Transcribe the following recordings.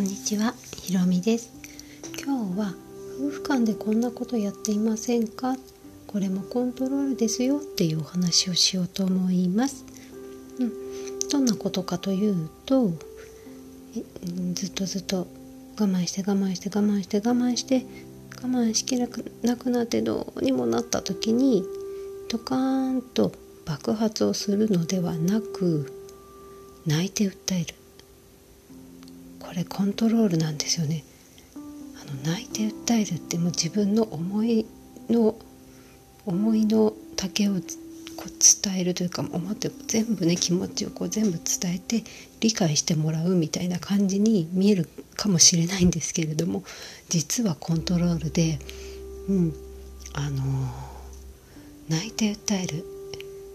こんにちは、ひろみです。今日は夫婦間でこんなことやっていませんか？これもコントロールですよ。っていうお話をしようと思います。うん、どんなことかというとずっとずっと我慢して我慢して我慢して我慢して我慢しきれなくなってどうにもなった時にドカーンと爆発をするのではなく泣いて訴える。これコントロールなんですよね。あの泣いて訴えるってもう自分の思いの思いの丈をこう伝えるというか思って全部ね気持ちをこう全部伝えて理解してもらうみたいな感じに見えるかもしれないんですけれども実はコントロールで、うん、あの泣いて訴える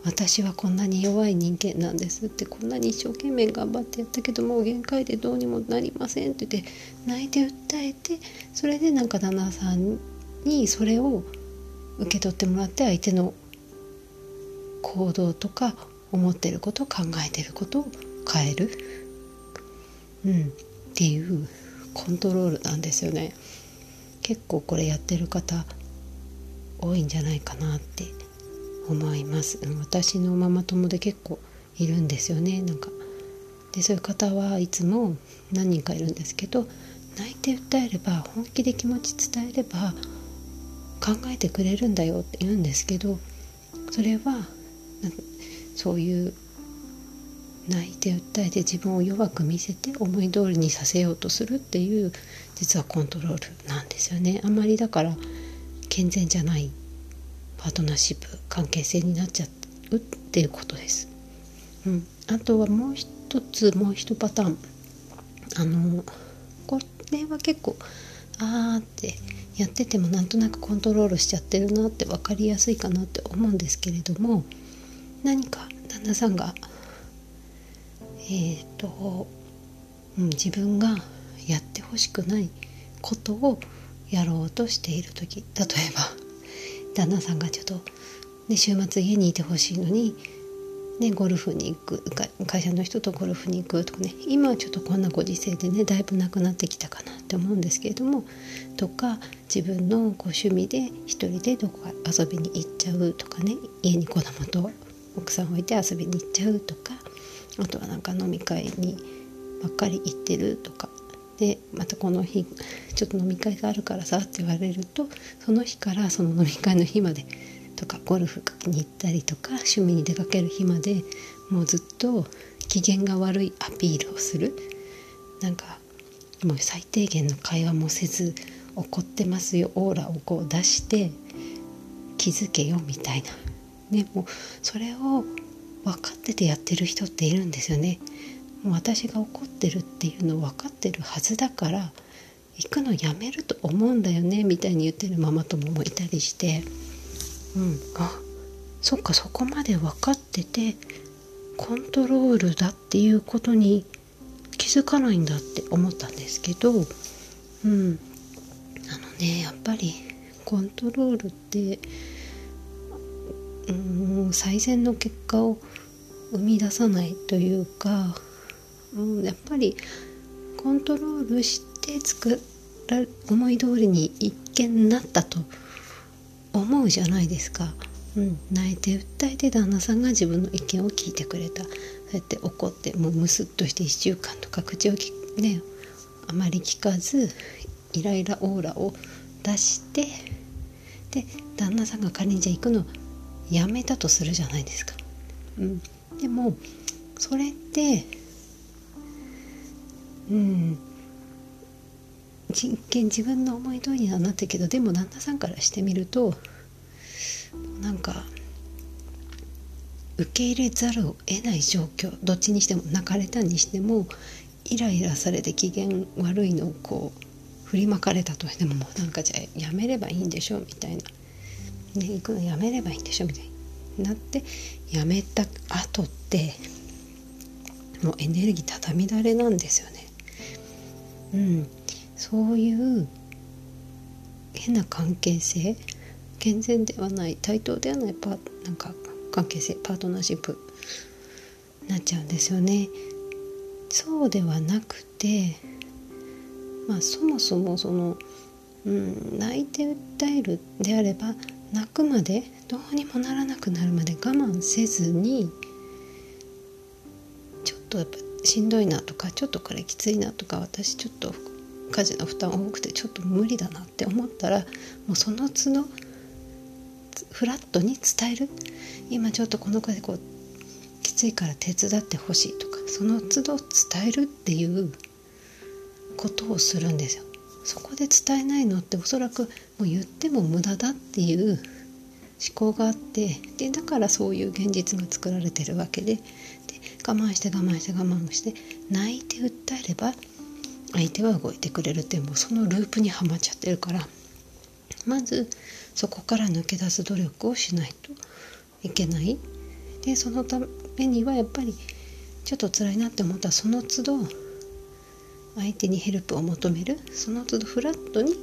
私はこんなに弱い人間なんですってこんなに一生懸命頑張ってやったけどもう限界でどうにもなりませんって言って泣いて訴えてそれでなんか旦那さんにそれを受け取ってもらって相手の行動とか思ってること考えてることを変える、うん、っていうコントロールなんですよね。結構これやってる方多いんじゃないかなって思います。私のママ友で結構いるんですよね。なんか。でそういう方はいつも何人かいるんですけど泣いて訴えれば本気で気持ち伝えれば考えてくれるんだよって言うんですけどそれはそういう泣いて訴えて自分を弱く見せて思い通りにさせようとするっていう実はコントロールなんですよね。あんまりだから健全じゃないパートナーシップ関係性になっちゃうっていうことです。うん、あとはもう一つもう一パターンあのこれは結構あーってやっててもなんとなくコントロールしちゃってるなって分かりやすいかなって思うんですけれども何か旦那さんがえっ、ー、と、うん、自分がやってほしくないことをやろうとしている時例えば旦那さんがちょっと、ね、週末家にいてほしいのに、ね、ゴルフに行く会社の人とゴルフに行くとかね今はちょっとこんなご時世でねだいぶなくなってきたかなって思うんですけれどもとか自分のこう趣味で一人でどこか遊びに行っちゃうとかね家に子供と奥さん置いて遊びに行っちゃうとかあとはなんか飲み会にばっかり行ってるとかでまたこの日ちょっと飲み会があるからさって言われるとその日からその飲み会の日までとかゴルフに行ったりとか趣味に出かける日までもうずっと機嫌が悪いアピールをするなんかもう最低限の会話もせず怒ってますよオーラをこう出して気づけよみたいなねもうそれを分かっててやってる人っているんですよね。私が怒ってるっていうの分かってるはずだから行くのやめると思うんだよねみたいに言ってるママ友もいたりして。うん。あそっかそこまで分かっててコントロールだっていうことに気づかないんだって思ったんですけどうん。あのねやっぱりコントロールってうん最善の結果を生み出さないというかうん、やっぱりコントロールして作ら思い通りに一見なったと思うじゃないですか。うん、泣いて訴えて旦那さんが自分の意見を聞いてくれたそうやって怒ってもうムスッとして1週間とか口をねあまり聞かずイライラオーラを出してで旦那さんが仮にじゃ行くのやめたとするじゃないですか。うん、でもそれってうん一見自分の思い通りにはなったけどでも旦那さんからしてみるとなんか受け入れざるを得ない状況どっちにしても泣かれたにしてもイライラされて機嫌悪いのをこう振りまかれたとしてももうなんかじゃあやめればいいんでしょみたいな、ね、行くのやめればいいんでしょみたいになってやめた後ってもうエネルギーただれなんですよね。うん、そういう変な関係性健全ではない対等ではないパなんか関係性パートナーシップになっちゃうんですよね。そうではなくてまあそもそもその、うん、泣いて訴えるであれば泣くまでどうにもならなくなるまで我慢せずにちょっとやっぱしんどいなとかちょっとこれきついなとか私ちょっと家事の負担多くてちょっと無理だなって思ったらもうその都度フラットに伝える今ちょっとこの子でこうきついから手伝ってほしいとかその都度伝えるっていうことをするんですよ。そこで伝えないのっておそらくもう言っても無駄だっていう思考があってでだからそういう現実が作られてるわけで我慢して我慢して我慢して泣いて訴えれば相手は動いてくれるってもうそのループにはまっちゃってるからまずそこから抜け出す努力をしないといけない。でそのためにはやっぱりちょっと辛いなって思ったらその都度相手にヘルプを求めるその都度フラットに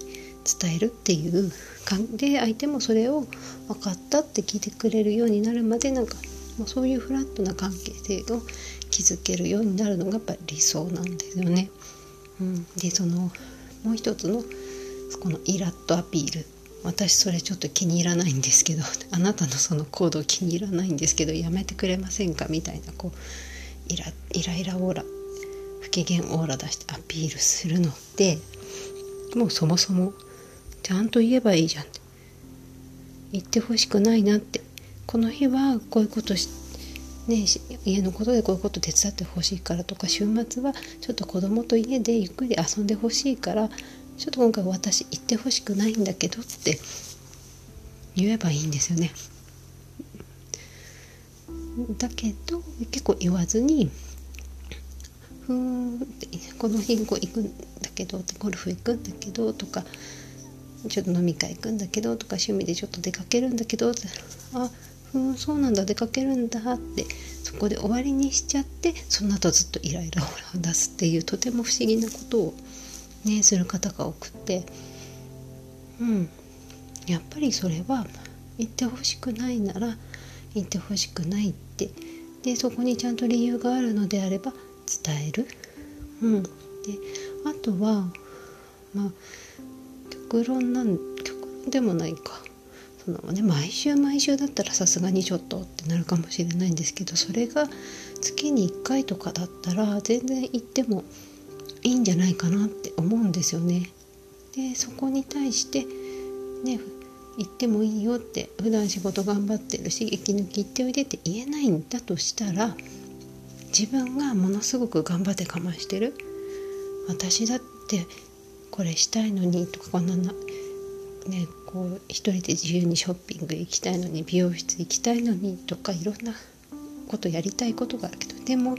伝えるっていう感で相手もそれを分かったって聞いてくれるようになるまでなんかもうそういうフラットな関係性を築けるようになるのがやっぱり理想なんですよね。うん、でそのもう一つのこのイラッとアピール。私それちょっと気に入らないんですけど あなたのその行動気に入らないんですけどやめてくれませんか？みたいなこうイライライラオーラ不機嫌オーラ出してアピールするのってもうそもそもちゃんと言えばいいじゃんって。言ってほしくないなって。この日はこういうことしね、家のことでこういうこと手伝ってほしいからとか週末はちょっと子供と家でゆっくり遊んでほしいからちょっと今回私行ってほしくないんだけどって言えばいいんですよね。だけど結構言わずに「ふーん」「この日こう行くんだけど」ゴルフ行くんだけどとか「ちょっと飲み会行くんだけど」とか趣味でちょっと出かけるんだけどって「あふんそうなんだ出かけるんだ」ってそこで終わりにしちゃってその後ずっとイライラを出すっていうとても不思議なことをねする方が多くてうん。やっぱりそれは言ってほしくないなら言ってほしくないってでそこにちゃんと理由があるのであれば伝える。うん、であとはまあ極論なん極論でもないか。そのね毎週毎週だったらさすがにちょっとってなるかもしれないんですけどそれが月に1回とかだったら全然行ってもいいんじゃないかなって思うんですよね。でそこに対してね行ってもいいよって普段仕事頑張ってるし息抜き行っておいでって言えないんだとしたら自分がものすごく頑張って我慢してる私だってこれしたいのにとかこんななねこう一人で自由にショッピング行きたいのに美容室行きたいのにとかいろんなことやりたいことがあるけどでも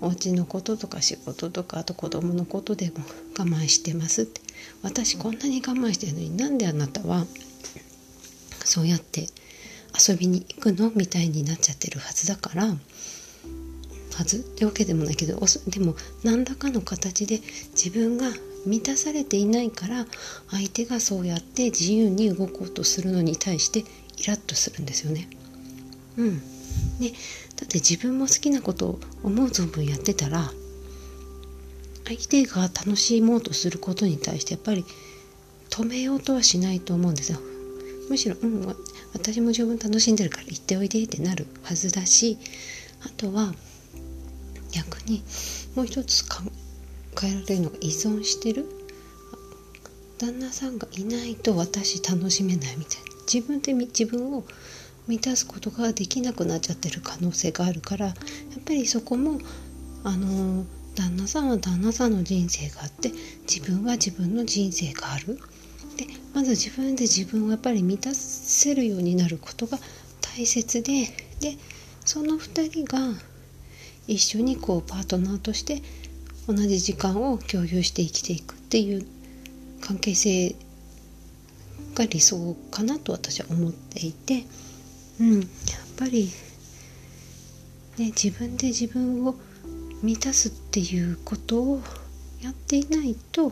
お家のこととか仕事とかあと子供のことでも我慢してますって。私こんなに我慢してるのになんであなたはそうやって遊びに行くのみたいになっちゃってるはずだからはずってわけでもないけどでも何らかの形で自分が満たされていないから相手がそうやって自由に動こうとするのに対してイラッとするんですよね。うん、ねだって自分も好きなことを思う存分やってたら相手が楽しもうとすることに対してやっぱり止めようとはしないと思うんですよ。むしろ、うん、私も十分楽しんでるから行っておいでってなるはずだしあとは逆にもう一つ考えられるのが依存してる？旦那さんがいないと私楽しめないみたいな。自分で自分を満たすことができなくなっちゃってる可能性があるからやっぱりそこもあの旦那さんは旦那さんの人生があって自分は自分の人生がある。でまず自分で自分をやっぱり満たせるようになることが大切ででその2人が一緒にこうパートナーとして同じ時間を共有して生きていくっていう関係性が理想かなと私は思っていて、うん、やっぱり、ね、自分で自分を満たすっていうことをやっていないと、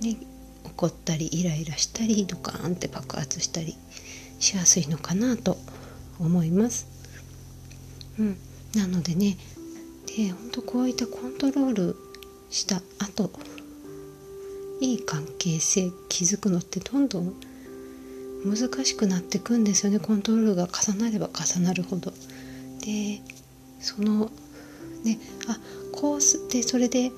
ね、怒ったりイライラしたりドカーンって爆発したりしやすいのかなと思います。うん、なのでねで本当こういったコントロールした後いい関係性築くのってどんどん難しくなってくんですよねコントロールが重なれば重なるほど。でそのねあこうすってそれで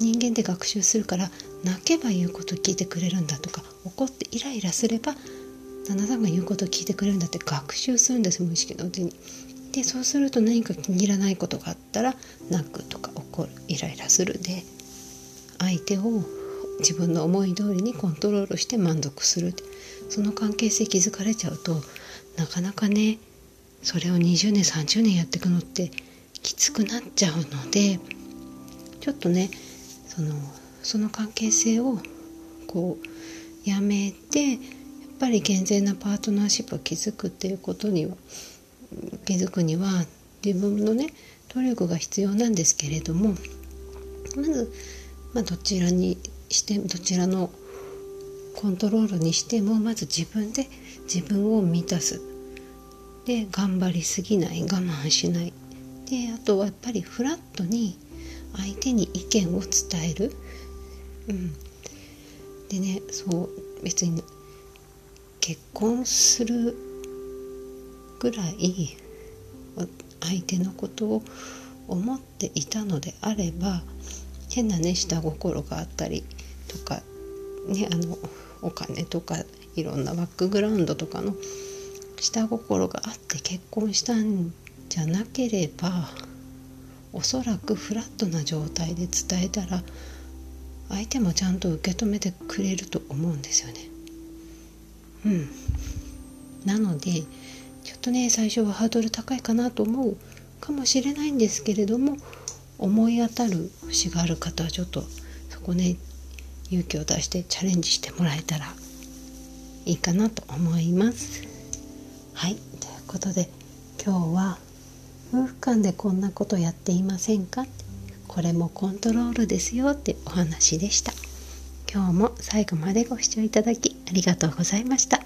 人間で学習するから泣けば言うこと聞いてくれるんだとか怒ってイライラすれば旦那さんが言うこと聞いてくれるんだって学習するんです無意識のうちに。でそうすると何か気に入らないことがあったら泣くとか怒る。イライラするで相手を自分の思い通りにコントロールして満足するその関係性築かれちゃうとなかなかねそれを20年30年やっていくのってきつくなっちゃうのでちょっとねそのその関係性をこうやめてやっぱり健全なパートナーシップを築くっていうことには築くには自分のね努力が必要なんですけれどもまず、まあ、どちらにしてどちらのコントロールにしてもまず自分で自分を満たす。で頑張りすぎない我慢しない。であとはやっぱりフラットに相手に意見を伝える、うん、でねそう別に結婚するぐらい相手のことを思っていたのであれば変なね下心があったりとかねあのお金とかいろんなバックグラウンドとかの下心があって結婚したんじゃなければおそらくフラットな状態で伝えたら相手もちゃんと受け止めてくれると思うんですよね。うん、なのでちょっとね最初はハードル高いかなと思うかもしれないんですけれども思い当たる節がある方はちょっとそこね勇気を出してチャレンジしてもらえたらいいかなと思います。はいということで今日は夫婦間でこんなことやっていませんか？これもコントロールですよってお話でした。今日も最後までご視聴いただきありがとうございました。